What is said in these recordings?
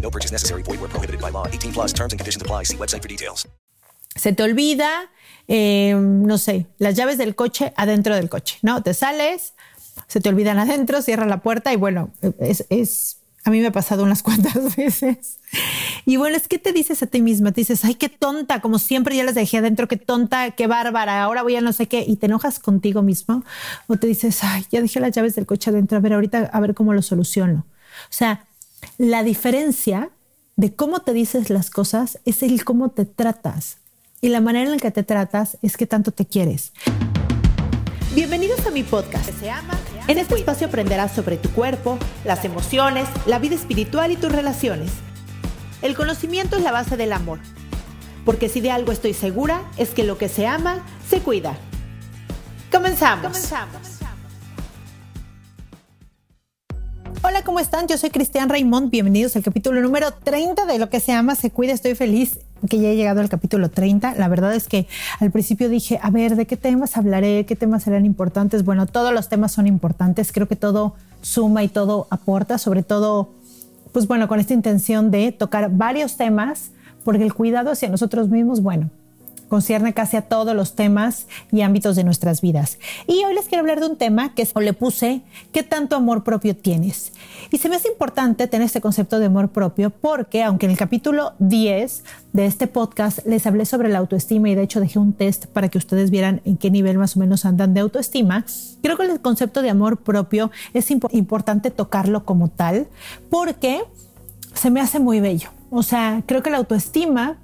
No purchase necessary. Void where prohibited by law. 18 plus terms and conditions apply. See website for details. Se te olvida, eh, no sé, las llaves del coche adentro del coche, ¿no? Te sales, se te olvidan adentro, cierra la puerta y bueno, es, es a mí me ha pasado unas cuantas veces. Y bueno, es que te dices a ti misma, te dices, ay, qué tonta, como siempre ya las dejé adentro, qué tonta, qué bárbara, ahora voy a no sé qué, y te enojas contigo mismo, o te dices, ay, ya dejé las llaves del coche adentro, a ver, ahorita a ver cómo lo soluciono. O sea, la diferencia de cómo te dices las cosas es el cómo te tratas. Y la manera en la que te tratas es que tanto te quieres. Bienvenidos a mi podcast. En este espacio aprenderás sobre tu cuerpo, las emociones, la vida espiritual y tus relaciones. El conocimiento es la base del amor. Porque si de algo estoy segura es que lo que se ama, se cuida. Comenzamos. Comenzamos. Hola, ¿cómo están? Yo soy Cristian Raymond. Bienvenidos al capítulo número 30 de Lo que se ama, se cuida. Estoy feliz que ya he llegado al capítulo 30. La verdad es que al principio dije, a ver, ¿de qué temas hablaré? ¿Qué temas serán importantes? Bueno, todos los temas son importantes. Creo que todo suma y todo aporta, sobre todo, pues bueno, con esta intención de tocar varios temas, porque el cuidado hacia nosotros mismos, bueno, concierne casi a todos los temas y ámbitos de nuestras vidas. Y hoy les quiero hablar de un tema que le puse, ¿qué tanto amor propio tienes? Y se me hace importante tener este concepto de amor propio porque aunque en el capítulo 10 de este podcast les hablé sobre la autoestima y de hecho dejé un test para que ustedes vieran en qué nivel más o menos andan de autoestima, creo que el concepto de amor propio es importante tocarlo como tal porque se me hace muy bello. O sea, creo que la autoestima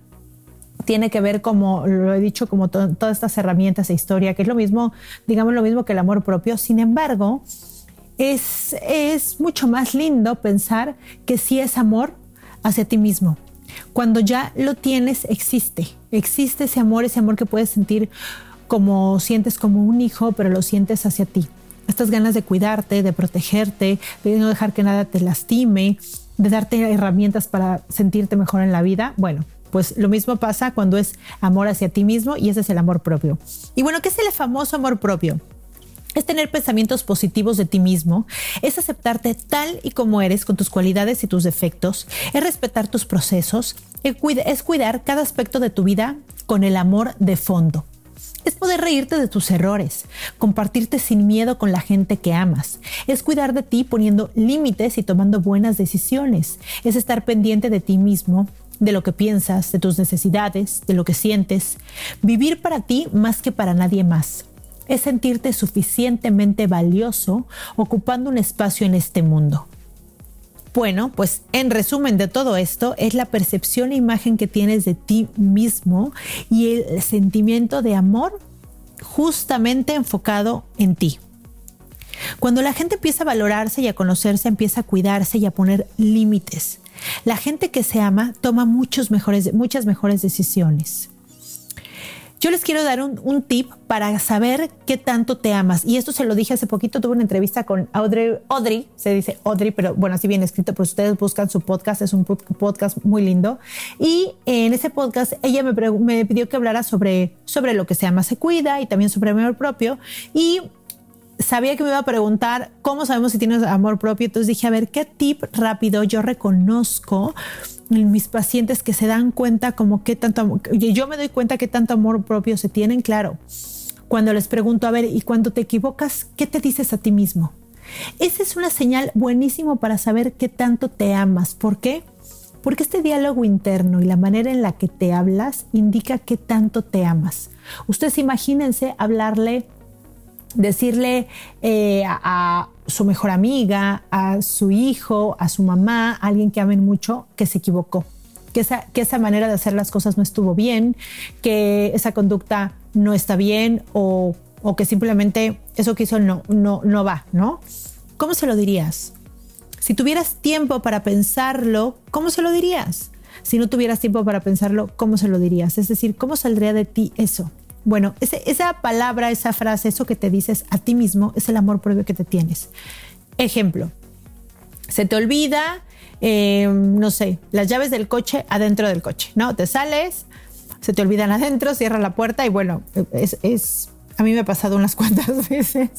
tiene que ver, como lo he dicho, como todas estas herramientas de historia, que es lo mismo, digamos lo mismo que el amor propio. Sin embargo, es, es mucho más lindo pensar que sí es amor hacia ti mismo. Cuando ya lo tienes, existe. Existe ese amor, ese amor que puedes sentir como sientes como un hijo, pero lo sientes hacia ti. Estas ganas de cuidarte, de protegerte, de no dejar que nada te lastime, de darte herramientas para sentirte mejor en la vida. Bueno, pues lo mismo pasa cuando es amor hacia ti mismo y ese es el amor propio. Y bueno, ¿qué es el famoso amor propio? es tener pensamientos positivos de ti mismo, es aceptarte tal y como eres con tus cualidades y tus defectos, es respetar tus procesos, es cuidar cada aspecto de tu vida con el amor de fondo. Es poder reírte de tus errores, compartirte sin miedo con la gente que amas. Es cuidar de ti poniendo límites y tomando buenas decisiones. Es estar pendiente de ti mismo de lo que piensas, de tus necesidades, de lo que sientes. Vivir para ti más que para nadie más. Es sentirte suficientemente valioso ocupando un espacio en este mundo. Bueno, pues en resumen de todo esto es la percepción e imagen que tienes de ti mismo y el sentimiento de amor justamente enfocado en ti. Cuando la gente empieza a valorarse y a conocerse, empieza a cuidarse y a poner límites. La gente que se ama toma muchos mejores, muchas mejores decisiones. Yo les quiero dar un, tip para saber qué tanto te amas. Y esto se lo dije hace poquito, tuve una entrevista con Audrey, Audrey, se dice Audrey, pero bueno, así bien escrito, pues ustedes buscan su podcast, es un podcast muy lindo. Y en ese podcast ella me, me pidió que hablara sobre, sobre lo que se ama, se cuida y también sobre amor propio. Y sabía que me iba a preguntar cómo sabemos si tienes amor propio, entonces dije, a ver, ¿qué tip rápido yo reconozco en mis pacientes que se dan cuenta como qué tanto, yo me doy cuenta que tanto amor propio se tienen, claro, cuando les pregunto, a ver, y cuando te equivocas, ¿qué te dices a ti mismo? Esa es una señal buenísimo para saber qué tanto te amas. ¿Por qué? Porque este diálogo interno y la manera en la que te hablas indica qué tanto te amas. Ustedes imagínense hablarle decirle eh, a, su mejor amiga, a su hijo, a su mamá, a alguien que amen mucho, que se equivocó, que esa, manera de hacer las cosas no estuvo bien, que esa conducta no está bien o, o que simplemente eso que hizo no, no, no va, ¿no? ¿Cómo se lo dirías? Si tuvieras tiempo para pensarlo, ¿cómo se lo dirías? si no tuvieras tiempo para pensarlo, ¿cómo se lo dirías? Es decir, ¿cómo saldría de ti eso? Bueno, esa palabra, esa frase, eso que te dices a ti mismo es el amor propio que te tienes. Ejemplo, se te olvida, eh, no sé, las llaves del coche adentro del coche, ¿no? Te sales, se te olvidan adentro, cierra la puerta y bueno, es, es a mí me ha pasado unas cuantas veces.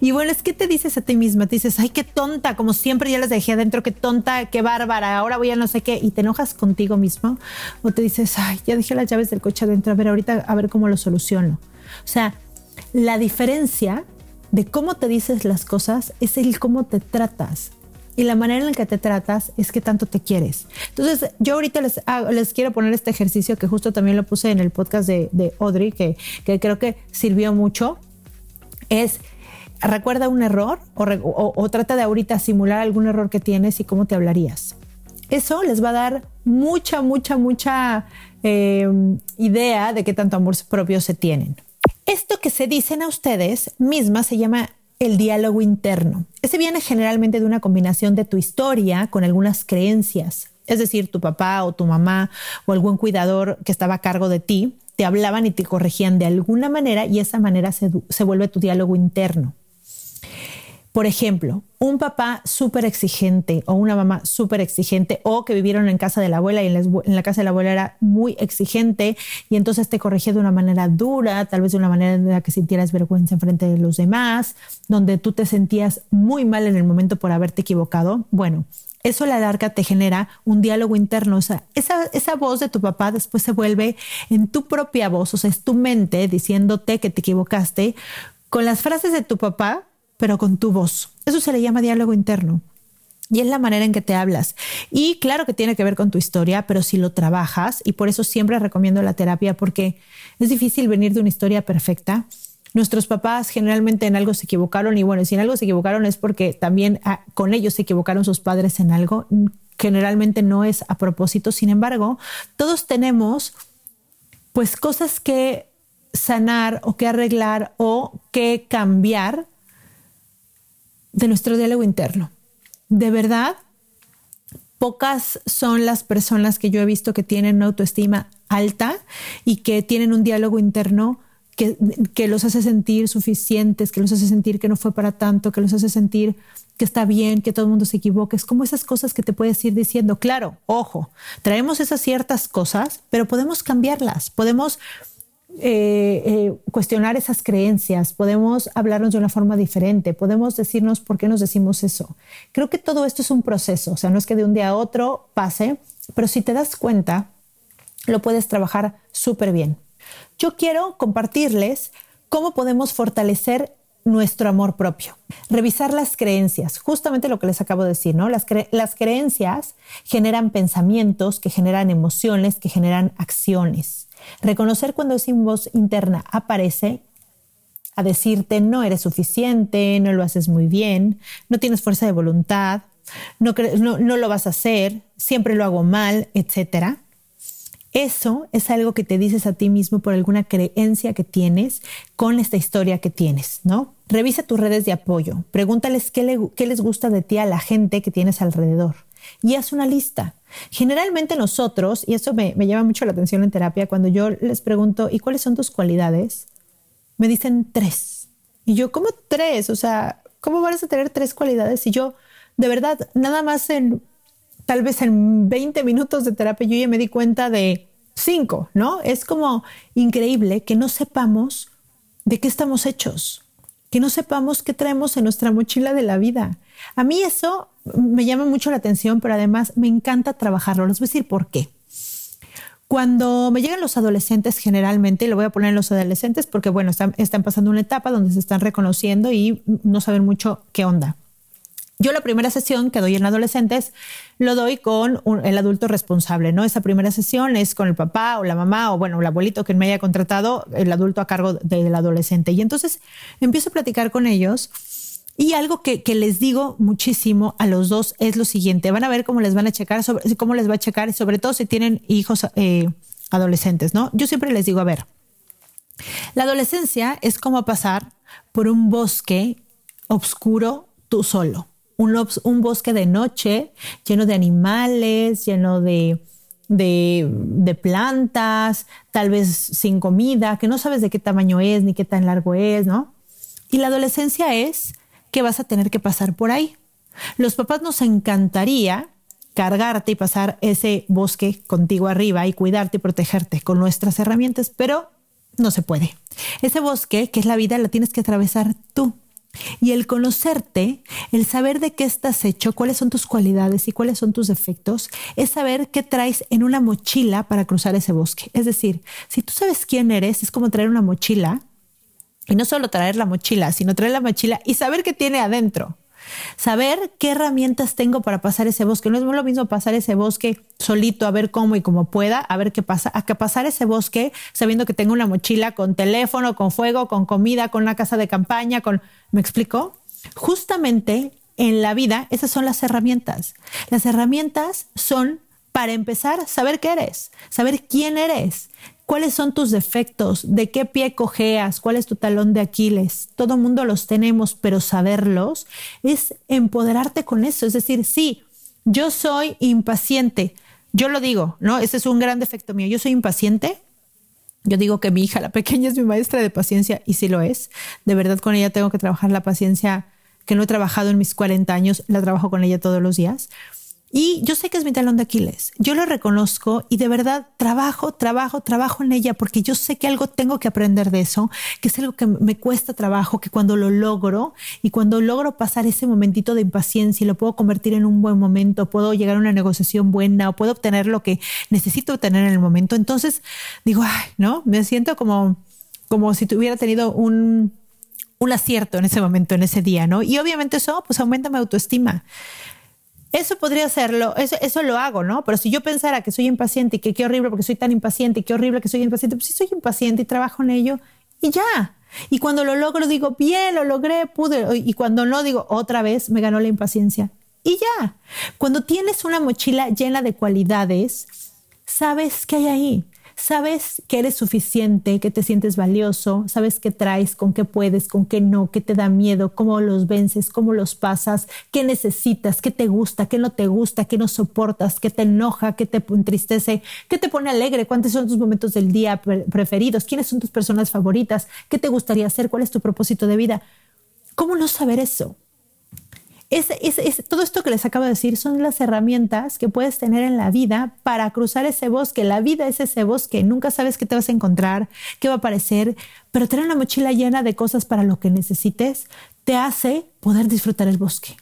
Y bueno, es que te dices a ti misma, te dices, ay, qué tonta, como siempre ya las dejé adentro, qué tonta, qué bárbara, ahora voy a no sé qué, y te enojas contigo mismo, o te dices, ay, ya dejé las llaves del coche adentro, a ver, ahorita a ver cómo lo soluciono. O sea, la diferencia de cómo te dices las cosas es el cómo te tratas y la manera en la que te tratas es que tanto te quieres. Entonces, yo ahorita les, les quiero poner este ejercicio que justo también lo puse en el podcast de, de Audrey, que, que creo que sirvió mucho. Es recuerda un error o, trata de ahorita simular algún error que tienes y cómo te hablarías. Eso les va a dar mucha, mucha, mucha eh, idea de qué tanto amor propio se tienen. Esto que se dicen a ustedes mismas se llama el diálogo interno. Ese viene generalmente de una combinación de tu historia con algunas creencias. Es decir, tu papá o tu mamá o algún cuidador que estaba a cargo de ti te hablaban y te corregían de alguna manera y esa manera se, se vuelve tu diálogo interno. Por ejemplo, un papá súper exigente o una mamá súper exigente o que vivieron en casa de la abuela y en la, casa de la abuela era muy exigente y entonces te corregía de una manera dura, tal vez de una manera en la que sintieras vergüenza en frente de los demás, donde tú te sentías muy mal en el momento por haberte equivocado. Bueno, eso la larga te genera un diálogo interno. O sea, esa, esa voz de tu papá después se vuelve en tu propia voz, o sea, es tu mente diciéndote que te equivocaste. Con las frases de tu papá pero con tu voz. Eso se le llama diálogo interno. Y es la manera en que te hablas. Y claro que tiene que ver con tu historia, pero si lo trabajas, y por eso siempre recomiendo la terapia, porque es difícil venir de una historia perfecta. Nuestros papás generalmente en algo se equivocaron y bueno, si en algo se equivocaron es porque también ah, con ellos se equivocaron sus padres en algo. Generalmente no es a propósito. Sin embargo, todos tenemos pues cosas que sanar o que arreglar o que cambiar de nuestro diálogo interno. De verdad, pocas son las personas que yo he visto que tienen una autoestima alta y que tienen un diálogo interno que, que, los hace sentir suficientes, que los hace sentir que no fue para tanto, que los hace sentir que está bien, que todo el mundo se equivoque. Es como esas cosas que te puedes ir diciendo, claro, ojo, traemos esas ciertas cosas, pero podemos cambiarlas, podemos eh, eh, cuestionar esas creencias, podemos hablarnos de una forma diferente, podemos decirnos por qué nos decimos eso. Creo que todo esto es un proceso, o sea, no es que de un día a otro pase, pero si te das cuenta, lo puedes trabajar súper bien. Yo quiero compartirles cómo podemos fortalecer nuestro amor propio. Revisar las creencias, justamente lo que les acabo de decir, ¿no? Las, las creencias generan pensamientos, que generan emociones, que generan acciones. Reconocer cuando esa voz interna aparece a decirte no eres suficiente, no lo haces muy bien, no tienes fuerza de voluntad, no, no, lo vas a hacer, siempre lo hago mal, etc. Eso es algo que te dices a ti mismo por alguna creencia que tienes con esta historia que tienes, ¿no? Revisa tus redes de apoyo, pregúntales qué, qué les gusta de ti a la gente que tienes alrededor y haz una lista. Generalmente nosotros, y eso me, llama mucho la atención en terapia, cuando yo les pregunto, ¿y cuáles son tus cualidades? Me dicen tres. Y yo, ¿cómo tres? O sea, ¿cómo vas a tener tres cualidades? Y yo, de verdad, nada más en, tal vez en 20 minutos de terapia, yo ya me di cuenta de cinco, ¿no? Es como increíble que no sepamos de qué estamos hechos, que no sepamos qué traemos en nuestra mochila de la vida. A mí eso me llama mucho la atención, pero además me encanta trabajarlo. Les voy a decir por qué. Cuando me llegan los adolescentes, generalmente, lo voy a poner en los adolescentes porque, bueno, están, pasando una etapa donde se están reconociendo y no saben mucho qué onda. Yo la primera sesión que doy en adolescentes lo doy con el adulto responsable, ¿no? Esa primera sesión es con el papá o la mamá o, bueno, el abuelito que me haya contratado, el adulto a cargo del adolescente. Y entonces empiezo a platicar con ellos y algo que, les digo muchísimo a los dos es lo siguiente, van a ver cómo les van a checar, sobre, cómo les va a checar, sobre todo si tienen hijos eh, adolescentes, ¿no? Yo siempre les digo, a ver, la adolescencia es como pasar por un bosque oscuro tú solo, un, bosque de noche lleno de animales, lleno de de, de, plantas, tal vez sin comida, que no sabes de qué tamaño es ni qué tan largo es, ¿no? Y la adolescencia es que vas a tener que pasar por ahí. Los papás nos encantaría cargarte y pasar ese bosque contigo arriba y cuidarte y protegerte con nuestras herramientas, pero no se puede. Ese bosque, que es la vida, la tienes que atravesar tú. Y el conocerte, el saber de qué estás hecho, cuáles son tus cualidades y cuáles son tus defectos, es saber qué traes en una mochila para cruzar ese bosque. Es decir, si tú sabes quién eres, es como traer una mochila y no solo traer la mochila, sino traer la mochila y saber qué tiene adentro. Saber qué herramientas tengo para pasar ese bosque. No es lo mismo pasar ese bosque solito a ver cómo y cómo pueda, a ver qué pasa, a que pasar ese bosque sabiendo que tengo una mochila con teléfono, con fuego, con comida, con una casa de campaña, con... ¿Me explico? Justamente en la vida esas son las herramientas. Las herramientas son para empezar, saber qué eres, saber quién eres, cuáles son tus defectos, de qué pie cojeas, cuál es tu talón de Aquiles. Todo mundo los tenemos, pero saberlos es empoderarte con eso. Es decir, sí, yo soy impaciente. Yo lo digo, ¿no? Ese es un gran defecto mío. Yo soy impaciente. Yo digo que mi hija, la pequeña, es mi maestra de paciencia y sí lo es. De verdad, con ella tengo que trabajar la paciencia que no he trabajado en mis 40 años, la trabajo con ella todos los días. Y yo sé que es mi talón de Aquiles. Yo lo reconozco y de verdad trabajo, trabajo, trabajo en ella porque yo sé que algo tengo que aprender de eso, que es algo que me cuesta trabajo, que cuando lo logro y cuando logro pasar ese momentito de impaciencia y lo puedo convertir en un buen momento, puedo llegar a una negociación buena o puedo obtener lo que necesito obtener en el momento. Entonces digo, ay, ¿no? Me siento como, como si tuviera tenido un, un acierto en ese momento, en ese día, ¿no? Y obviamente eso pues aumenta mi autoestima. Eso podría serlo, eso, eso lo hago, ¿no? Pero si yo pensara que soy impaciente y que qué horrible porque soy tan impaciente y qué horrible que soy impaciente, pues sí soy impaciente y trabajo en ello y ya. Y cuando lo logro digo, bien, lo logré, pude. Y cuando no digo, otra vez me ganó la impaciencia. Y ya. Cuando tienes una mochila llena de cualidades, sabes qué hay ahí sabes que eres suficiente, que te sientes valioso, sabes qué traes, con qué puedes, con qué no, qué te da miedo, cómo los vences, cómo los pasas, qué necesitas, qué te gusta, qué no te gusta, qué no soportas, qué te enoja, qué te entristece, qué te pone alegre, cuántos son tus momentos del día preferidos, quiénes son tus personas favoritas, qué te gustaría hacer, cuál es tu propósito de vida. ¿Cómo no saber eso? Todo esto que les acabo de decir son las herramientas que puedes tener en la vida para cruzar ese bosque. La vida es ese bosque. Nunca sabes qué te vas a encontrar, qué va a aparecer, pero tener una mochila llena de cosas para lo que necesites te hace poder disfrutar el bosque.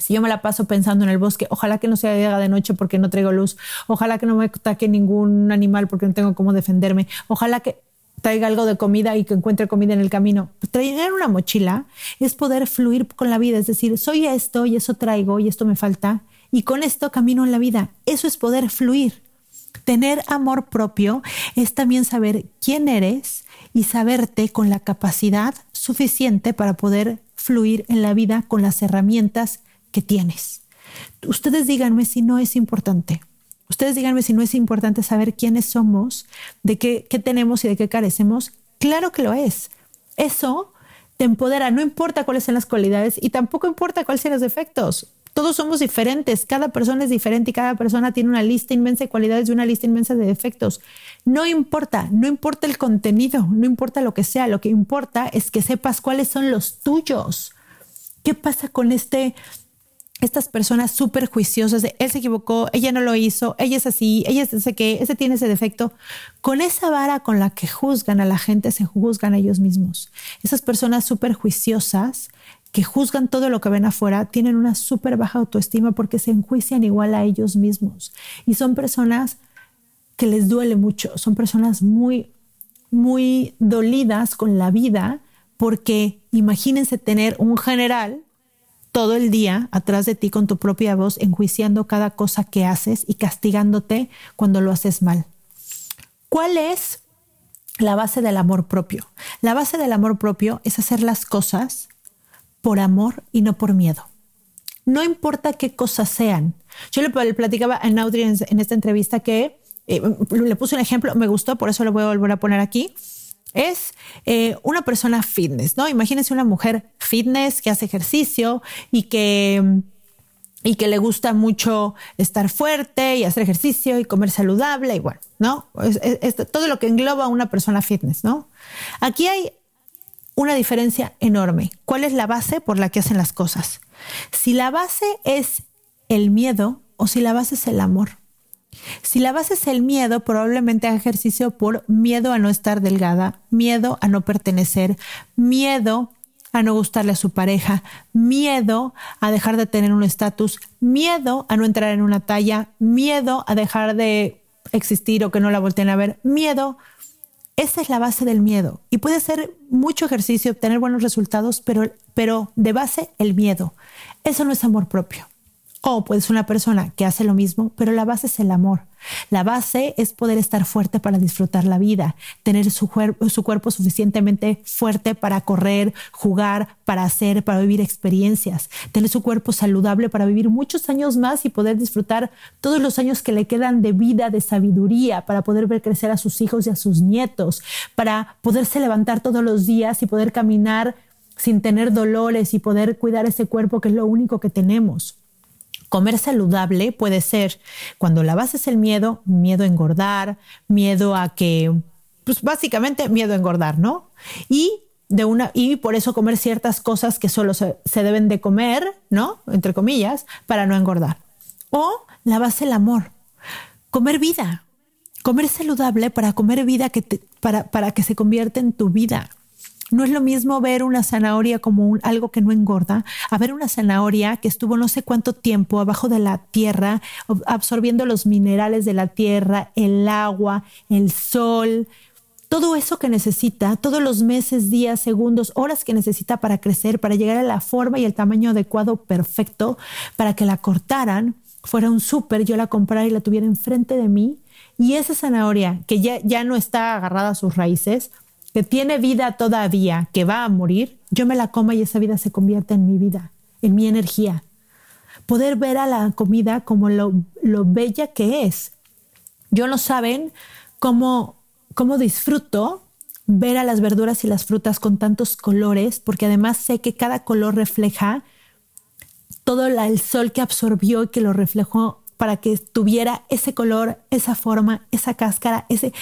Si yo me la paso pensando en el bosque, ojalá que no sea de noche porque no traigo luz, ojalá que no me ataque ningún animal porque no tengo cómo defenderme, ojalá que traiga algo de comida y que encuentre comida en el camino. Traer una mochila es poder fluir con la vida, es decir, soy esto y eso traigo y esto me falta y con esto camino en la vida. Eso es poder fluir. Tener amor propio es también saber quién eres y saberte con la capacidad suficiente para poder fluir en la vida con las herramientas que tienes. Ustedes díganme si no es importante. Ustedes díganme si no es importante saber quiénes somos, de qué, tenemos y de qué carecemos. Claro que lo es. Eso te empodera, no importa cuáles sean las cualidades y tampoco importa cuáles sean los defectos. Todos somos diferentes, cada persona es diferente y cada persona tiene una lista inmensa de cualidades y una lista inmensa de defectos. No importa, no importa el contenido, no importa lo que sea, lo que importa es que sepas cuáles son los tuyos. ¿Qué pasa con este estas personas súper juiciosas de él se equivocó, ella no lo hizo, ella es así, ella es ese que, ese tiene ese defecto. Con esa vara con la que juzgan a la gente, se juzgan a ellos mismos. Esas personas súper juiciosas que juzgan todo lo que ven afuera tienen una súper baja autoestima porque se enjuician igual a ellos mismos. Y son personas que les duele mucho, son personas muy, muy dolidas con la vida porque imagínense tener un general todo el día atrás de ti con tu propia voz, enjuiciando cada cosa que haces y castigándote cuando lo haces mal. ¿Cuál es la base del amor propio? La base del amor propio es hacer las cosas por amor y no por miedo. No importa qué cosas sean. Yo le platicaba a Naudri en, esta entrevista que eh, le puse un ejemplo, me gustó, por eso lo voy a volver a poner aquí es eh, una persona fitness, ¿no? Imagínense una mujer fitness que hace ejercicio y que, y que le gusta mucho estar fuerte y hacer ejercicio y comer saludable y bueno, ¿no? Es, todo lo que engloba a una persona fitness, ¿no? Aquí hay una diferencia enorme. ¿Cuál es la base por la que hacen las cosas? Si la base es el miedo o si la base es el amor. Si la base es el miedo, probablemente haga ejercicio por miedo a no estar delgada, miedo a no pertenecer, miedo a no gustarle a su pareja, miedo a dejar de tener un estatus, miedo a no entrar en una talla, miedo a dejar de existir o que no la volteen a ver, miedo. Esa es la base del miedo. Y puede ser mucho ejercicio, obtener buenos resultados, pero, pero de base el miedo. Eso no es amor propio. O puede ser una persona que hace lo mismo, pero la base es el amor. La base es poder estar fuerte para disfrutar la vida, tener su, su cuerpo suficientemente fuerte para correr, jugar, para hacer, para vivir experiencias, tener su cuerpo saludable para vivir muchos años más y poder disfrutar todos los años que le quedan de vida, de sabiduría, para poder ver crecer a sus hijos y a sus nietos, para poderse levantar todos los días y poder caminar sin tener dolores y poder cuidar ese cuerpo que es lo único que tenemos. Comer saludable puede ser cuando la base es el miedo, miedo a engordar, miedo a que, pues básicamente miedo a engordar, ¿no? Y de una y por eso comer ciertas cosas que solo se, deben de comer, ¿no? Entre comillas, para no engordar. O la base el amor. Comer vida. Comer saludable para comer vida que para, para que se convierta en tu vida. No es lo mismo ver una zanahoria como algo que no engorda, a ver una zanahoria que estuvo no sé cuánto tiempo abajo de la tierra, absorbiendo los minerales de la tierra, el agua, el sol, todo eso que necesita, todos los meses, días, segundos, horas que necesita para crecer, para llegar a la forma y el tamaño adecuado, perfecto, para que la cortaran, fuera un súper, yo la comprara y la tuviera enfrente de mí. Y esa zanahoria que ya, ya no está agarrada a sus raíces, que tiene vida todavía, que va a morir, yo me la coma y esa vida se convierte en mi vida, en mi energía. Poder ver a la comida como lo, bella que es. Yo no saben cómo, cómo disfruto ver a las verduras y las frutas con tantos colores, porque además sé que cada color refleja todo el sol que absorbió y que lo reflejó para que tuviera ese color, esa forma, esa cáscara, ese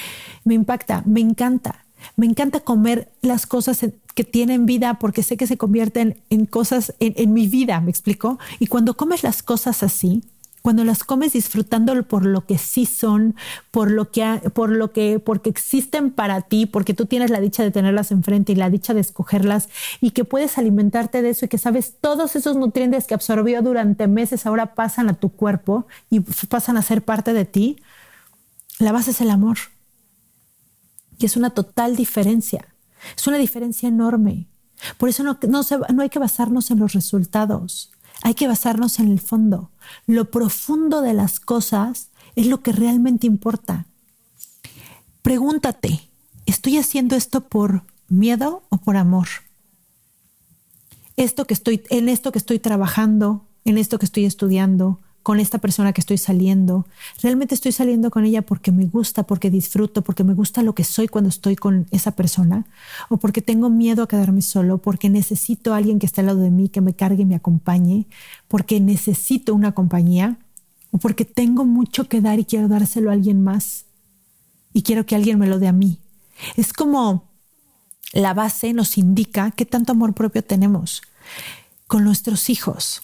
me impacta, me encanta. Me encanta comer las cosas que tienen vida porque sé que se convierten en cosas en, mi vida, ¿me explico? Y cuando comes las cosas así, cuando las comes disfrutándolo por lo que sí son, por lo que, por lo que, porque existen para ti, porque tú tienes la dicha de tenerlas enfrente y la dicha de escogerlas y que puedes alimentarte de eso y que sabes todos esos nutrientes que absorbió durante meses ahora pasan a tu cuerpo y pasan a ser parte de ti, la base es el amor. Y es una total diferencia. Es una diferencia enorme. Por eso no, no, hay que basarnos en los resultados. Hay que basarnos en el fondo. Lo profundo de las cosas es lo que realmente importa. Pregúntate, ¿estoy haciendo esto por miedo o por amor? Esto que estoy, en esto que estoy trabajando, en esto que estoy estudiando, con esta persona que estoy saliendo. Realmente estoy saliendo con ella porque me gusta, porque disfruto, porque me gusta lo que soy cuando estoy con esa persona, o porque tengo miedo a quedarme solo, porque necesito a alguien que esté al lado de mí, que me cargue y me acompañe, porque necesito una compañía, o porque tengo mucho que dar y quiero dárselo a alguien más y quiero que alguien me lo dé a mí. Es como la base nos indica qué tanto amor propio tenemos con nuestros hijos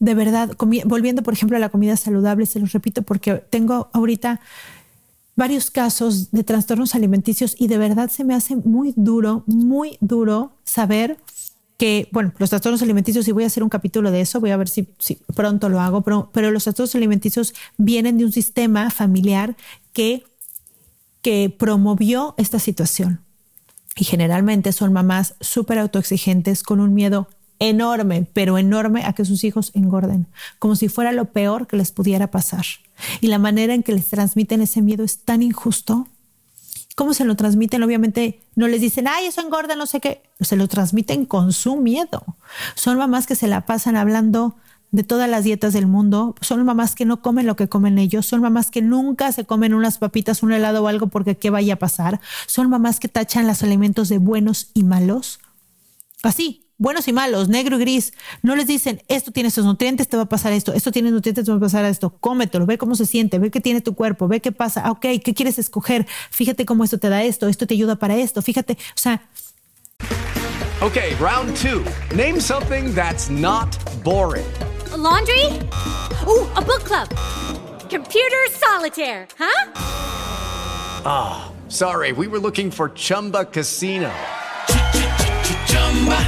de verdad, volviendo por ejemplo a la comida saludable, se los repito porque tengo ahorita varios casos de trastornos alimenticios y de verdad se me hace muy duro, muy duro saber que, bueno, los trastornos alimenticios, y voy a hacer un capítulo de eso, voy a ver si, pronto lo hago, pero, los trastornos alimenticios vienen de un sistema familiar que, que promovió esta situación. Y generalmente son mamás súper autoexigentes con un miedo enorme, pero enorme a que sus hijos engorden, como si fuera lo peor que les pudiera pasar. Y la manera en que les transmiten ese miedo es tan injusto. ¿Cómo se lo transmiten? Obviamente no les dicen, ay, eso engorda, no sé qué. Se lo transmiten con su miedo. Son mamás que se la pasan hablando de todas las dietas del mundo. Son mamás que no comen lo que comen ellos. Son mamás que nunca se comen unas papitas, un helado o algo porque qué vaya a pasar. Son mamás que tachan los alimentos de buenos y malos. Así, buenos y malos, negro y gris. No les dicen, esto tiene estos nutrientes, te va a pasar esto, esto tiene nutrientes, te va a pasar esto. Cómetelo, ve cómo se siente, ve qué tiene tu cuerpo, ve qué pasa. Ah, ok, ¿qué quieres escoger? Fíjate cómo esto te da esto, esto te ayuda para esto. Fíjate, o sea. Okay, round two. Name something that's not boring. A laundry? Ooh, a book club. Computer solitaire, huh? Ah, oh, sorry, we were looking for Chumba Casino.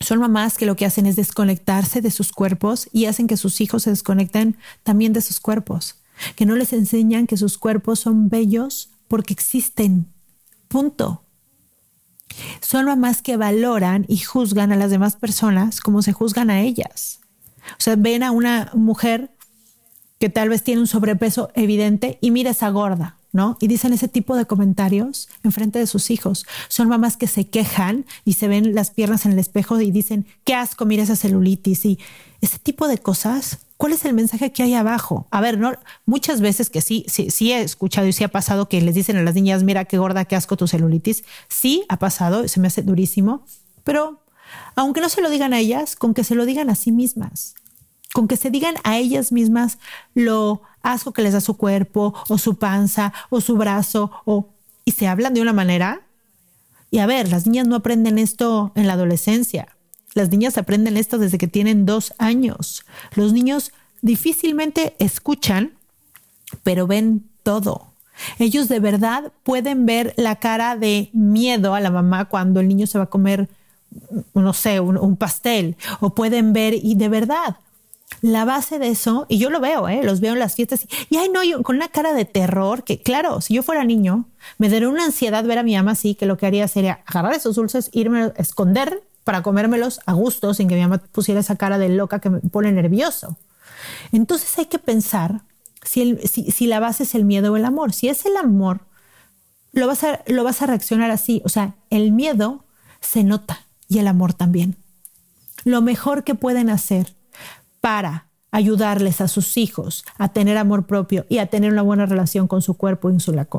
Son mamás que lo que hacen es desconectarse de sus cuerpos y hacen que sus hijos se desconecten también de sus cuerpos. Que no les enseñan que sus cuerpos son bellos porque existen. Punto. Son mamás que valoran y juzgan a las demás personas como se juzgan a ellas. O sea, ven a una mujer que tal vez tiene un sobrepeso evidente y mira esa gorda. Y dicen ese tipo de comentarios en frente de sus hijos. Son mamás que se quejan y se ven las piernas en el espejo y dicen, qué asco, mira esa celulitis. Y ese tipo de cosas, ¿cuál es el mensaje que hay abajo? A ver, no, muchas veces que sí, sí, sí he escuchado y sí ha pasado que les dicen a las niñas, mira qué gorda, qué asco tu celulitis. Sí ha pasado, se me hace durísimo, pero aunque no se lo digan a ellas, con que se lo digan a sí mismas con que se digan a ellas mismas lo asco que les da su cuerpo o su panza o su brazo o y se hablan de una manera. Y a ver, las niñas no aprenden esto en la adolescencia. Las niñas aprenden esto desde que tienen dos años. Los niños difícilmente escuchan, pero ven todo. Ellos de verdad pueden ver la cara de miedo a la mamá cuando el niño se va a comer, no sé, un, un pastel. O pueden ver, y de verdad, la base de eso, y yo lo veo, ¿eh? los veo en las fiestas, y, ay, no, con una cara de terror, que claro, si yo fuera niño, me daría una ansiedad ver a mi mamá así, que lo que haría sería agarrar esos dulces, irme a esconder para comérmelos a gusto, sin que mi mamá pusiera esa cara de loca que me pone nervioso. Entonces hay que pensar si, si, la base es el miedo o el amor. Si es el amor, lo vas, a, lo vas a reaccionar así. O sea, el miedo se nota y el amor también. Lo mejor que pueden hacer para ayudarles a sus hijos a tener amor propio y a tener una buena relación con su cuerpo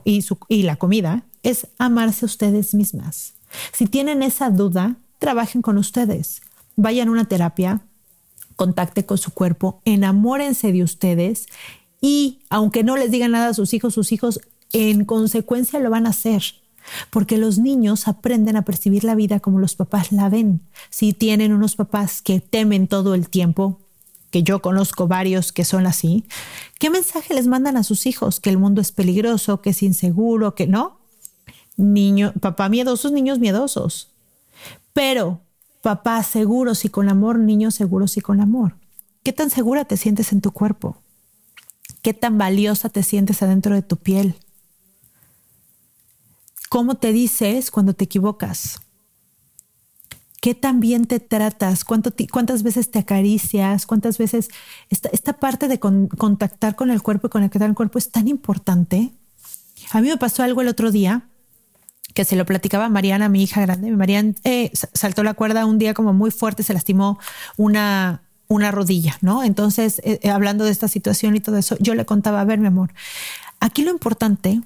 y, la comida es amarse ustedes mismas. Si tienen esa duda, trabajen con ustedes. Vayan a una terapia, contacte con su cuerpo, enamórense de ustedes y aunque no les digan nada a sus hijos, sus hijos en consecuencia lo van a hacer. Porque los niños aprenden a percibir la vida como los papás la ven. Si tienen unos papás que temen todo el tiempo, que yo conozco varios que son así, ¿qué mensaje les mandan a sus hijos? Que el mundo es peligroso, que es inseguro, que no. Niño, papá miedosos, niños miedosos. Pero papá seguros y con amor, niños seguros y con amor. ¿Qué tan segura te sientes en tu cuerpo? ¿Qué tan valiosa te sientes adentro de tu piel? ¿Cómo te dices cuando te equivocas? ¿Qué tan bien te tratas? ¿Cuántas veces te acaricias? ¿Cuántas veces esta, parte de contactar con el cuerpo y conectar el cuerpo es tan importante? A mí me pasó algo el otro día que se lo platicaba a Mariana, mi hija grande. Mariana eh, saltó la cuerda un día como muy fuerte, se lastimó una, una rodilla, ¿no? Entonces, eh, eh, hablando de esta situación y todo eso, yo le contaba, a ver, mi amor, aquí lo importante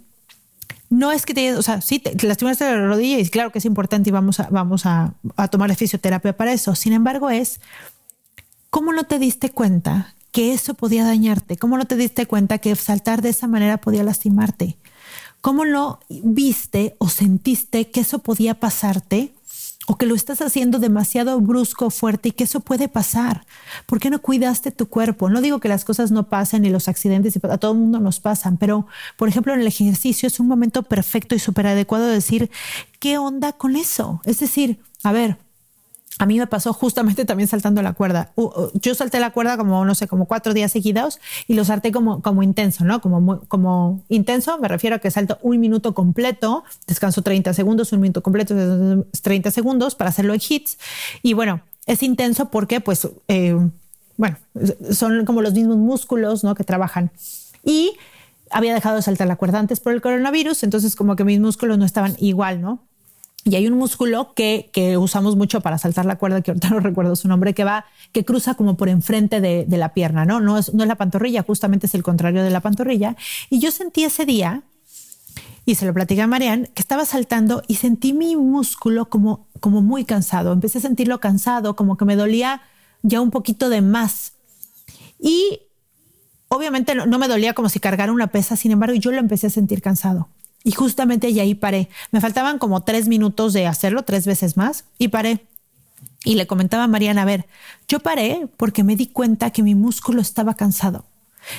no es que te, o sea, sí, te, lastimaste la rodilla y claro que es importante y vamos a, vamos a, a tomar la fisioterapia para eso. Sin embargo, es cómo no te diste cuenta que eso podía dañarte, cómo no te diste cuenta que saltar de esa manera podía lastimarte, cómo no viste o sentiste que eso podía pasarte o que lo estás haciendo demasiado brusco, fuerte y que eso puede pasar. ¿Por qué no cuidaste tu cuerpo? No digo que las cosas no pasen y los accidentes a todo el mundo nos pasan, pero por ejemplo en el ejercicio es un momento perfecto y súper adecuado de decir, ¿qué onda con eso? Es decir, a ver, a mí me pasó justamente también saltando la cuerda. Yo salté la cuerda como, no sé, como cuatro días seguidos y lo salté como, como intenso, ¿no? Como, como intenso, me refiero a que salto un minuto completo, descanso 30 segundos, un minuto completo, 30 segundos para hacerlo en hits. Y bueno, es intenso porque, pues, eh, bueno, son como los mismos músculos, ¿no? Que trabajan. Y había dejado de saltar la cuerda antes por el coronavirus, entonces como que mis músculos no estaban igual, ¿no? Y hay un músculo que, que, usamos mucho para saltar la cuerda, que ahorita no recuerdo su nombre, que va, que cruza como por enfrente de, de la pierna, ¿no? No es, no es la pantorrilla, justamente es el contrario de la pantorrilla. Y yo sentí ese día, y se lo platicé a Marianne, que estaba saltando y sentí mi músculo como, como muy cansado. Empecé a sentirlo cansado, como que me dolía ya un poquito de más. Y obviamente no, no me dolía como si cargara una pesa, sin embargo, yo lo empecé a sentir cansado. Y justamente y ahí paré. Me faltaban como tres minutos de hacerlo, tres veces más, y paré. Y le comentaba a Mariana, a ver, yo paré porque me di cuenta que mi músculo estaba cansado.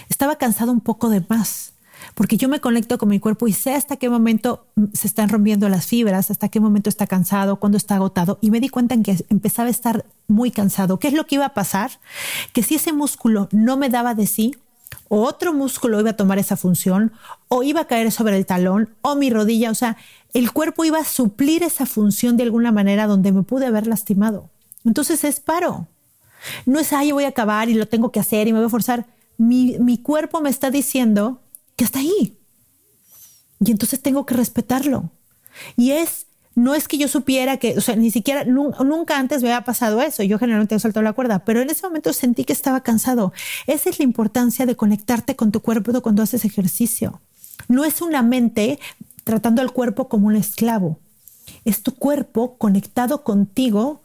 Estaba cansado un poco de más, porque yo me conecto con mi cuerpo y sé hasta qué momento se están rompiendo las fibras, hasta qué momento está cansado, cuándo está agotado. Y me di cuenta en que empezaba a estar muy cansado. ¿Qué es lo que iba a pasar? Que si ese músculo no me daba de sí, otro músculo iba a tomar esa función, o iba a caer sobre el talón, o mi rodilla, o sea, el cuerpo iba a suplir esa función de alguna manera donde me pude haber lastimado. Entonces es paro. No es, ay, voy a acabar y lo tengo que hacer y me voy a forzar. Mi, mi cuerpo me está diciendo que está ahí. Y entonces tengo que respetarlo. Y es no es que yo supiera que, o sea, ni siquiera, nunca antes me había pasado eso. Yo generalmente he soltado la cuerda, pero en ese momento sentí que estaba cansado. Esa es la importancia de conectarte con tu cuerpo cuando haces ejercicio. No es una mente tratando al cuerpo como un esclavo. Es tu cuerpo conectado contigo,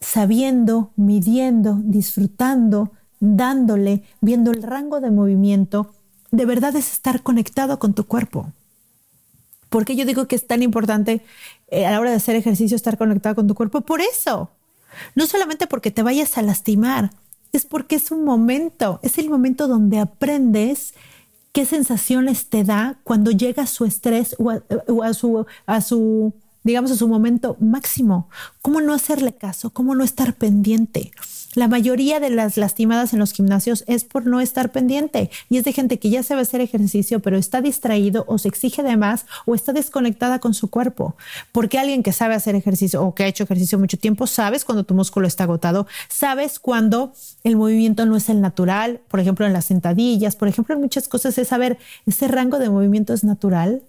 sabiendo, midiendo, disfrutando, dándole, viendo el rango de movimiento. De verdad es estar conectado con tu cuerpo. ¿Por qué yo digo que es tan importante eh, a la hora de hacer ejercicio estar conectado con tu cuerpo? Por eso. No solamente porque te vayas a lastimar, es porque es un momento, es el momento donde aprendes qué sensaciones te da cuando llega su estrés o a, su, a su, digamos, a su momento máximo. ¿Cómo no hacerle caso? ¿Cómo no estar pendiente? La mayoría de las lastimadas en los gimnasios es por no estar pendiente y es de gente que ya sabe hacer ejercicio pero está distraído o se exige de más o está desconectada con su cuerpo. Porque alguien que sabe hacer ejercicio o que ha hecho ejercicio mucho tiempo, sabes cuando tu músculo está agotado, sabes cuando el movimiento no es el natural, por ejemplo en las sentadillas, por ejemplo en muchas cosas es saber ese rango de movimiento es natural.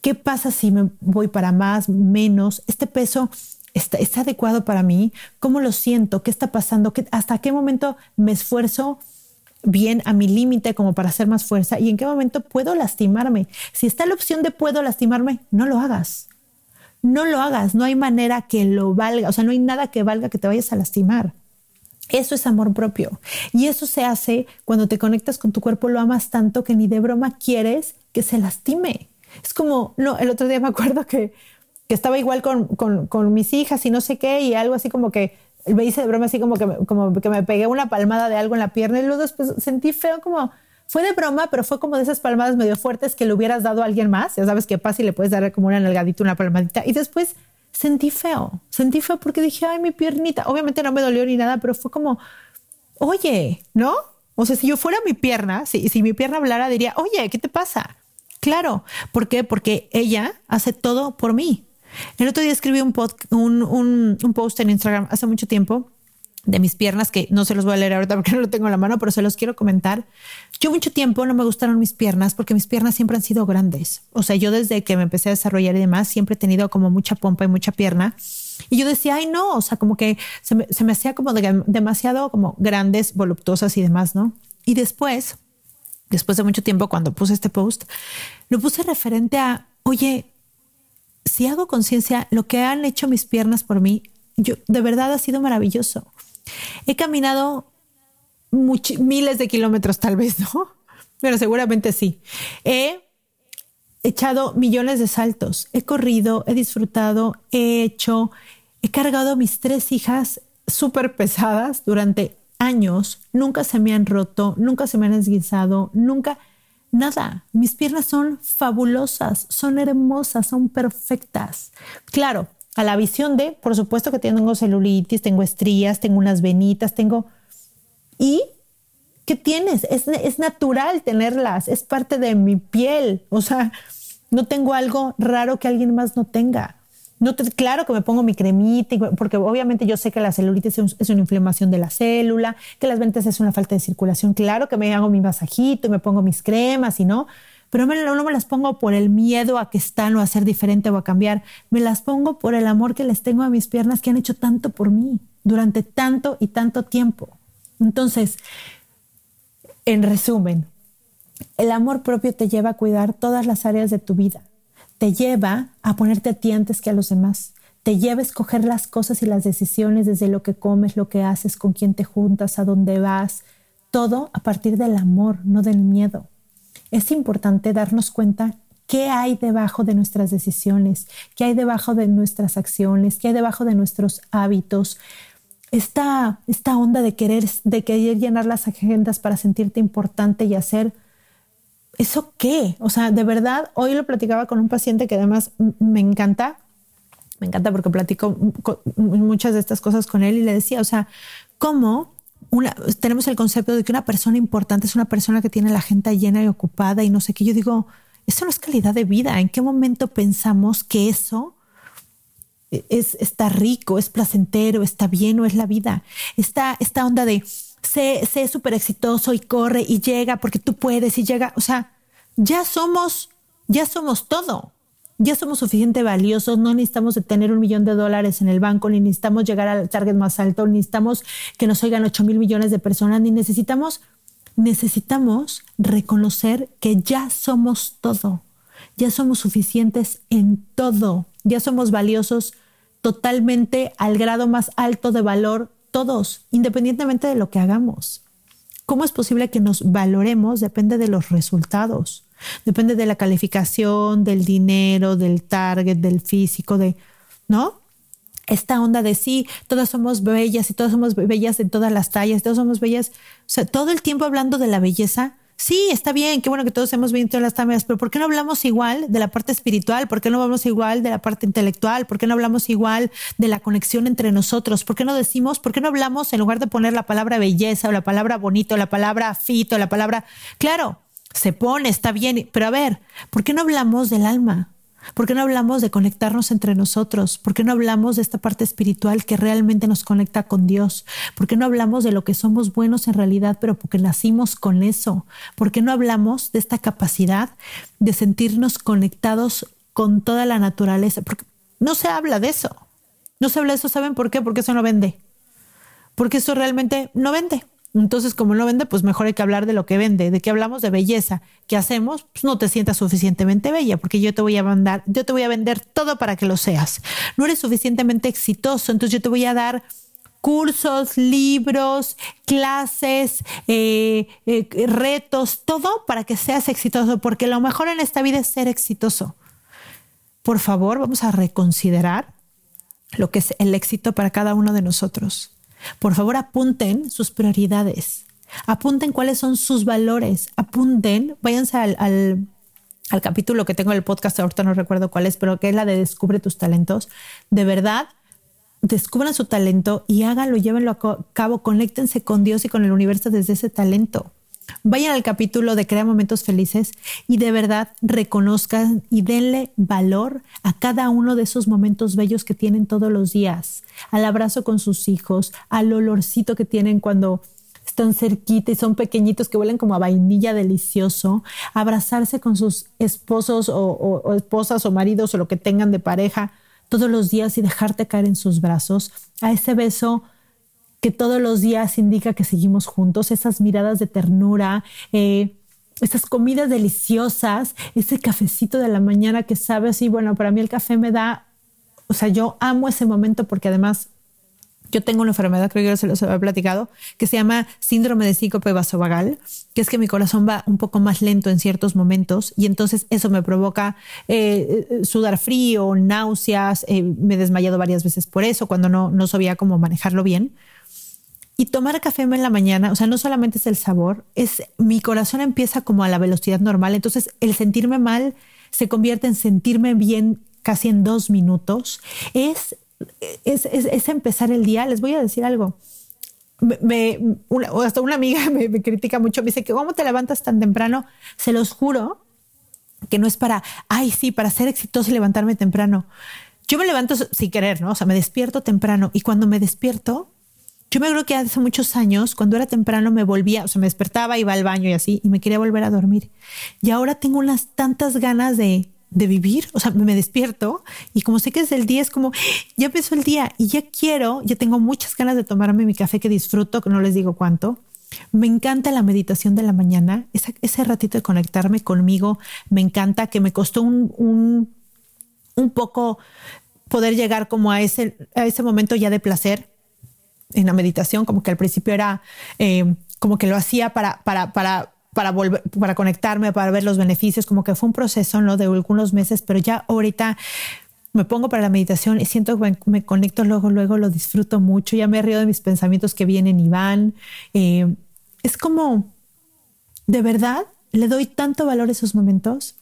¿Qué pasa si me voy para más, menos? Este peso está, adecuado para mí, cómo lo siento, qué está pasando, hasta qué momento me esfuerzo bien a mi límite como para hacer más fuerza y en qué momento puedo lastimarme. Si está la opción de puedo lastimarme, no lo hagas. No lo hagas, no hay manera que lo valga, o sea, no hay nada que valga que te vayas a lastimar. Eso es amor propio. Y eso se hace cuando te conectas con tu cuerpo, lo amas tanto que ni de broma quieres que se lastime. Es como, no, el otro día me acuerdo que que estaba igual con, con, mis hijas y no sé qué, y algo así como que me hice de broma, así como que, como que me pegué una palmada de algo en la pierna y luego después sentí feo como, fue de broma, pero fue como de esas palmadas medio fuertes que le hubieras dado a alguien más, ya sabes que pasa y le puedes dar como una nalgadita, una palmadita, y después sentí feo, sentí feo porque dije, ay, mi piernita, obviamente no me dolió ni nada, pero fue como, oye, ¿no? O sea, si yo fuera mi pierna, si, si mi pierna hablara, diría, oye, ¿qué te pasa? Claro, ¿por qué? Porque ella hace todo por mí. El otro día escribí un, un, post en Instagram hace mucho tiempo de mis piernas, que no se los voy a leer ahorita porque no lo tengo en la mano, pero se los quiero comentar. Yo mucho tiempo no me gustaron mis piernas porque mis piernas siempre han sido grandes. O sea, yo desde que me empecé a desarrollar y demás, siempre he tenido como mucha pompa y mucha pierna. Y yo decía, ay, no, o sea, como que se me, se me hacía como demasiado como grandes, voluptuosas y demás, ¿no? Y después, después de mucho tiempo, cuando puse este post, lo puse referente a, oye, si hago conciencia, lo que han hecho mis piernas por mí, yo, de verdad ha sido maravilloso. He caminado miles de kilómetros tal vez, ¿no? Pero seguramente sí. He echado millones de saltos, he corrido, he disfrutado, he hecho, he cargado mis tres hijas súper pesadas durante años, nunca se me han roto, nunca se me han esguinzado, nunca Nada, mis piernas son fabulosas, son hermosas, son perfectas. Claro, a la visión de, por supuesto que tengo celulitis, tengo estrías, tengo unas venitas, tengo... ¿Y qué tienes? Es, es natural tenerlas, es parte de mi piel. O sea, no tengo algo raro que alguien más no tenga. No claro que me pongo mi cremita, porque obviamente yo sé que la celulitis es, una inflamación de la célula, que las ventas es una falta de circulación. Claro que me hago mi masajito y me pongo mis cremas y no, pero no me las pongo por el miedo a que están o a ser diferente o a cambiar. Me las pongo por el amor que les tengo a mis piernas que han hecho tanto por mí durante tanto y tanto tiempo. Entonces, en resumen, el amor propio te lleva a cuidar todas las áreas de tu vida te lleva a ponerte a ti antes que a los demás. Te lleva a escoger las cosas y las decisiones desde lo que comes, lo que haces, con quién te juntas, a dónde vas. Todo a partir del amor, no del miedo. Es importante darnos cuenta qué hay debajo de nuestras decisiones, qué hay debajo de nuestras acciones, qué hay debajo de nuestros hábitos. Esta, esta onda de querer, de querer llenar las agendas para sentirte importante y hacer ¿eso qué? O sea, de verdad, hoy lo platicaba con un paciente que además me encanta, me encanta porque platico muchas de estas cosas con él y le decía, o sea, ¿cómo tenemos el concepto de que una persona importante es una persona que tiene la agenda llena y ocupada y no sé qué? Yo digo, eso no es calidad de vida. ¿En qué momento pensamos que eso es, está rico, es placentero, está bien o es la vida? Esta, esta onda de sé, sé súper exitoso y corre y llega porque tú puedes y llega. O sea, ya somos, ya somos todo. Ya somos suficiente valiosos, no necesitamos tener un millón de dólares en el banco, ni necesitamos llegar al target más alto, ni necesitamos que nos oigan 8 mil millones de personas, ni necesitamos, necesitamos reconocer que ya somos todo, ya somos suficientes en todo, ya somos valiosos totalmente al grado más alto de valor todos, independientemente de lo que hagamos. ¿Cómo es posible que nos valoremos? Depende de los resultados, depende de la calificación, del dinero, del target, del físico, de, ¿no? Esta onda de sí, todas somos bellas y todas somos bellas en todas las tallas, todas somos bellas, o sea, todo el tiempo hablando de la belleza Sí, está bien, qué bueno que todos hemos visto las tamas, pero ¿por qué no hablamos igual de la parte espiritual? ¿Por qué no hablamos igual de la parte intelectual? ¿Por qué no hablamos igual de la conexión entre nosotros? ¿Por qué no decimos, por qué no hablamos en lugar de poner la palabra belleza o la palabra bonito, la palabra fito, la palabra... Claro, se pone, está bien, pero a ver, ¿por qué no hablamos del alma? ¿Por qué no hablamos de conectarnos entre nosotros? ¿Por qué no hablamos de esta parte espiritual que realmente nos conecta con Dios? ¿Por qué no hablamos de lo que somos buenos en realidad, pero porque nacimos con eso? ¿Por qué no hablamos de esta capacidad de sentirnos conectados con toda la naturaleza? Porque no se habla de eso. No se habla de eso, ¿saben por qué? Porque eso no vende. Porque eso realmente no vende. Entonces, como no vende, pues mejor hay que hablar de lo que vende. ¿De qué hablamos? De belleza. ¿Qué hacemos? Pues no te sientas suficientemente bella, porque yo te voy a mandar, yo te voy a vender todo para que lo seas. No eres suficientemente exitoso, entonces yo te voy a dar cursos, libros, clases, eh, eh, retos, todo para que seas exitoso, porque lo mejor en esta vida es ser exitoso. Por favor, vamos a reconsiderar lo que es el éxito para cada uno de nosotros. Por favor, apunten sus prioridades, apunten cuáles son sus valores, apunten, váyanse al, capítulo que tengo en el podcast, ahorita no recuerdo cuál es, pero que es la de Descubre tus talentos. De verdad, descubran su talento y háganlo, llévenlo a cabo, conéctense con Dios y con el universo desde ese talento. Vayan al capítulo de Crea Momentos Felices y de verdad reconozcan y denle valor a cada uno de esos momentos bellos que tienen todos los días, al abrazo con sus hijos, al olorcito que tienen cuando están cerquita y son pequeñitos que huelen como a vainilla delicioso, abrazarse con sus esposos o, o esposas o maridos o lo que tengan de pareja todos los días y dejarte caer en sus brazos, a ese beso que todos los días indica que seguimos juntos, esas miradas de ternura, eh, esas comidas deliciosas, ese cafecito de la mañana que sabe así, bueno, para mí el café me da, o sea, yo amo ese momento porque además yo tengo una enfermedad, creo que se los había platicado, que se llama síndrome de síncope vasovagal, que es que mi corazón va un poco más lento en ciertos momentos y entonces eso me provoca eh, eh, sudar frío, náuseas, me he desmayado varias veces por eso, cuando no, no sabía cómo manejarlo bien. Y tomar café en la mañana, o sea, no solamente es el sabor, es mi corazón empieza como a la velocidad normal, entonces el sentirme mal se convierte en sentirme bien casi en dos minutos, es, es, es, es empezar el día. Les voy a decir algo. Me, una, hasta una amiga me, me, critica mucho, me dice que cómo te levantas tan temprano. Se los juro que no es para, ay, sí, para ser exitoso y levantarme temprano. Yo me levanto sin querer, ¿no? O sea, me despierto temprano y cuando me despierto, yo me creo que hace muchos años, cuando era temprano, me volvía, o sea, me despertaba, iba al baño y así, y me quería volver a dormir. Y ahora tengo unas tantas ganas de, de vivir, o sea, me despierto y como sé que es el día, es como, ya empezó el día y ya quiero, ya tengo muchas ganas de tomarme mi café que disfruto, que no les digo cuánto. Me encanta la meditación de la mañana, ese, ese ratito de conectarme conmigo, me encanta que me costó un, un, un poco poder llegar como a ese, a ese momento ya de placer en la meditación, como que al principio era eh, como que lo hacía para, para, para, para volver, para conectarme, para ver los beneficios, como que fue un proceso, ¿no? De algunos meses, pero ya ahorita me pongo para la meditación y siento que me conecto luego, luego lo disfruto mucho, ya me río de mis pensamientos que vienen y van. Eh, es como, de verdad, le doy tanto valor a esos momentos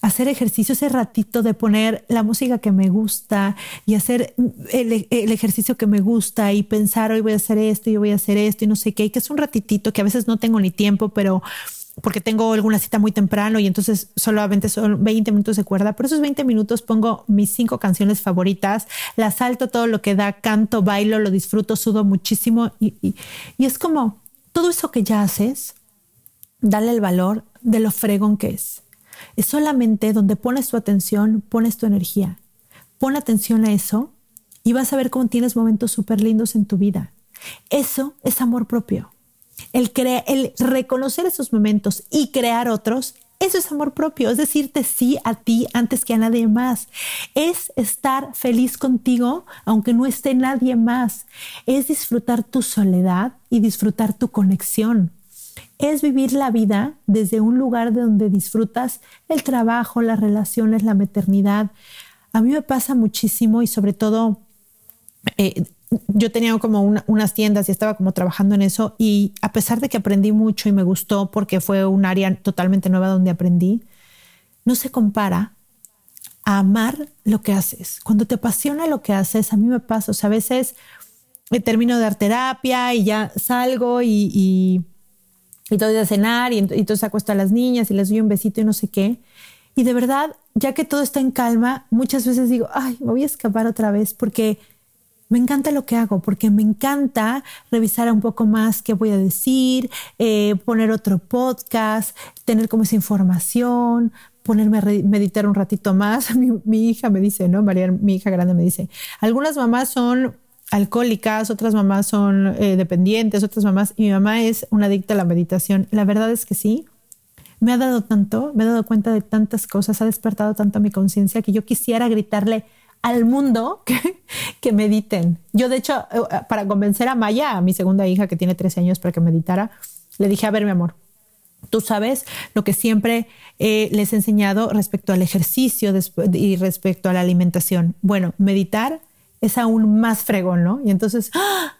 hacer ejercicio, ese ratito de poner la música que me gusta y hacer el, el, ejercicio que me gusta y pensar hoy voy a hacer esto y voy a hacer esto y no sé qué, que es un ratitito que a veces no tengo ni tiempo, pero porque tengo alguna cita muy temprano y entonces solamente son 20 minutos de cuerda. Por esos 20 minutos pongo mis cinco canciones favoritas, las salto todo lo que da, canto, bailo, lo disfruto, sudo muchísimo y, y, y es como todo eso que ya haces, dale el valor de lo fregón que es. Es solamente donde pones tu atención, pones tu energía. Pon atención a eso y vas a ver cómo tienes momentos súper lindos en tu vida. Eso es amor propio. El, el reconocer esos momentos y crear otros, eso es amor propio. Es decirte sí a ti antes que a nadie más. Es estar feliz contigo aunque no esté nadie más. Es disfrutar tu soledad y disfrutar tu conexión es vivir la vida desde un lugar de donde disfrutas el trabajo, las relaciones, la maternidad. A mí me pasa muchísimo y sobre todo eh, yo tenía como una, unas tiendas y estaba como trabajando en eso y a pesar de que aprendí mucho y me gustó porque fue un área totalmente nueva donde aprendí, no se compara a amar lo que haces. Cuando te apasiona lo que haces, a mí me pasa, o sea, a veces termino de dar terapia y ya salgo y, y y todo de cenar y, y entonces acuesto a las niñas y les doy un besito y no sé qué. Y de verdad, ya que todo está en calma, muchas veces digo, ay, me voy a escapar otra vez porque me encanta lo que hago, porque me encanta revisar un poco más qué voy a decir, eh, poner otro podcast, tener como esa información, ponerme a meditar un ratito más. Mi, mi hija me dice, ¿no? María, mi hija grande me dice, algunas mamás son alcohólicas, otras mamás son eh, dependientes, otras mamás, y mi mamá es una adicta a la meditación. La verdad es que sí, me ha dado tanto, me he dado cuenta de tantas cosas, ha despertado tanto mi conciencia que yo quisiera gritarle al mundo que, mediten. Yo, de hecho, eh, para convencer a Maya, a mi segunda hija que tiene 13 años, para que meditara, le dije, a ver, mi amor, tú sabes lo que siempre eh, les he enseñado respecto al ejercicio y respecto a la alimentación. Bueno, meditar es aún más fregón, ¿no? Y entonces, ¡ah!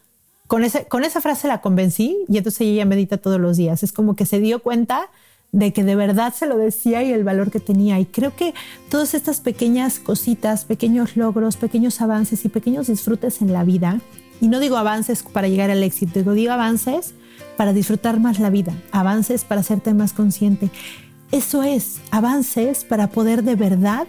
con, ese, con esa frase la convencí y entonces ella medita todos los días. Es como que se dio cuenta de que de verdad se lo decía y el valor que tenía. Y creo que todas estas pequeñas cositas, pequeños logros, pequeños avances y pequeños disfrutes en la vida, y no digo avances para llegar al éxito, digo, digo avances para disfrutar más la vida, avances para hacerte más consciente. Eso es, avances para poder de verdad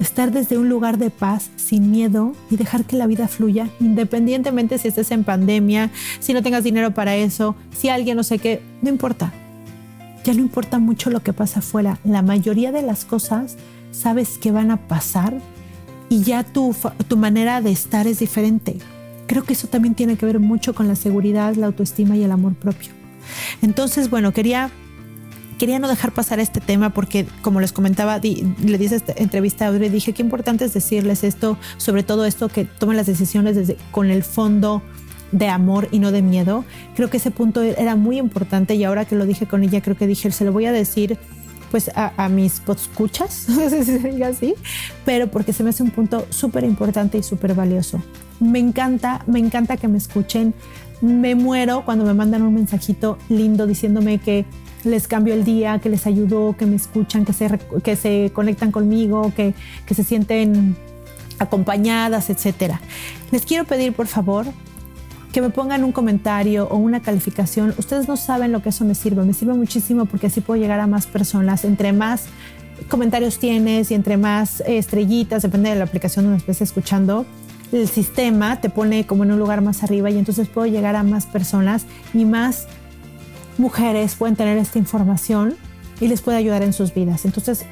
estar desde un lugar de paz, sin miedo y dejar que la vida fluya, independientemente si estés en pandemia, si no tengas dinero para eso, si alguien no sé qué, no importa. Ya no importa mucho lo que pasa afuera. La mayoría de las cosas sabes que van a pasar y ya tu, tu manera de estar es diferente. Creo que eso también tiene que ver mucho con la seguridad, la autoestima y el amor propio. Entonces, bueno, quería quería no dejar pasar este tema porque, como les comentaba, di, le dice esta entrevista a Audrey, dije qué importante es decirles esto, sobre todo esto que tomen las decisiones desde, con el fondo de amor y no de miedo. Creo que ese punto era muy importante y ahora que lo dije con ella, creo que dije, se lo voy a decir pues a, a mis escuchas, no sé si se diga así, pero porque se me hace un punto súper importante y súper valioso. Me encanta, me encanta que me escuchen. Me muero cuando me mandan un mensajito lindo diciéndome que les cambió el día, que les ayudó, que me escuchan, que se, que se conectan conmigo, que, que se sienten acompañadas, etcétera. Les quiero pedir, por favor, que me pongan un comentario o una calificación. Ustedes no saben lo que eso me sirve. Me sirve muchísimo porque así puedo llegar a más personas. Entre más comentarios tienes y entre más estrellitas, depende de la aplicación donde estés escuchando, el sistema te pone como en un lugar más arriba y entonces puedo llegar a más personas y más mujeres pueden tener esta información y les puede ayudar en sus vidas. Entonces,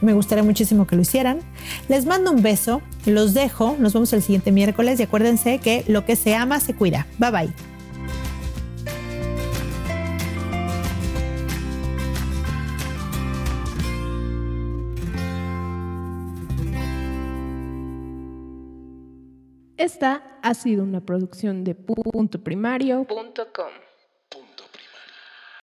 me gustaría muchísimo que lo hicieran. Les mando un beso, los dejo, nos vemos el siguiente miércoles y acuérdense que lo que se ama se cuida. Bye bye. Esta ha sido una producción de puntoprimario.com.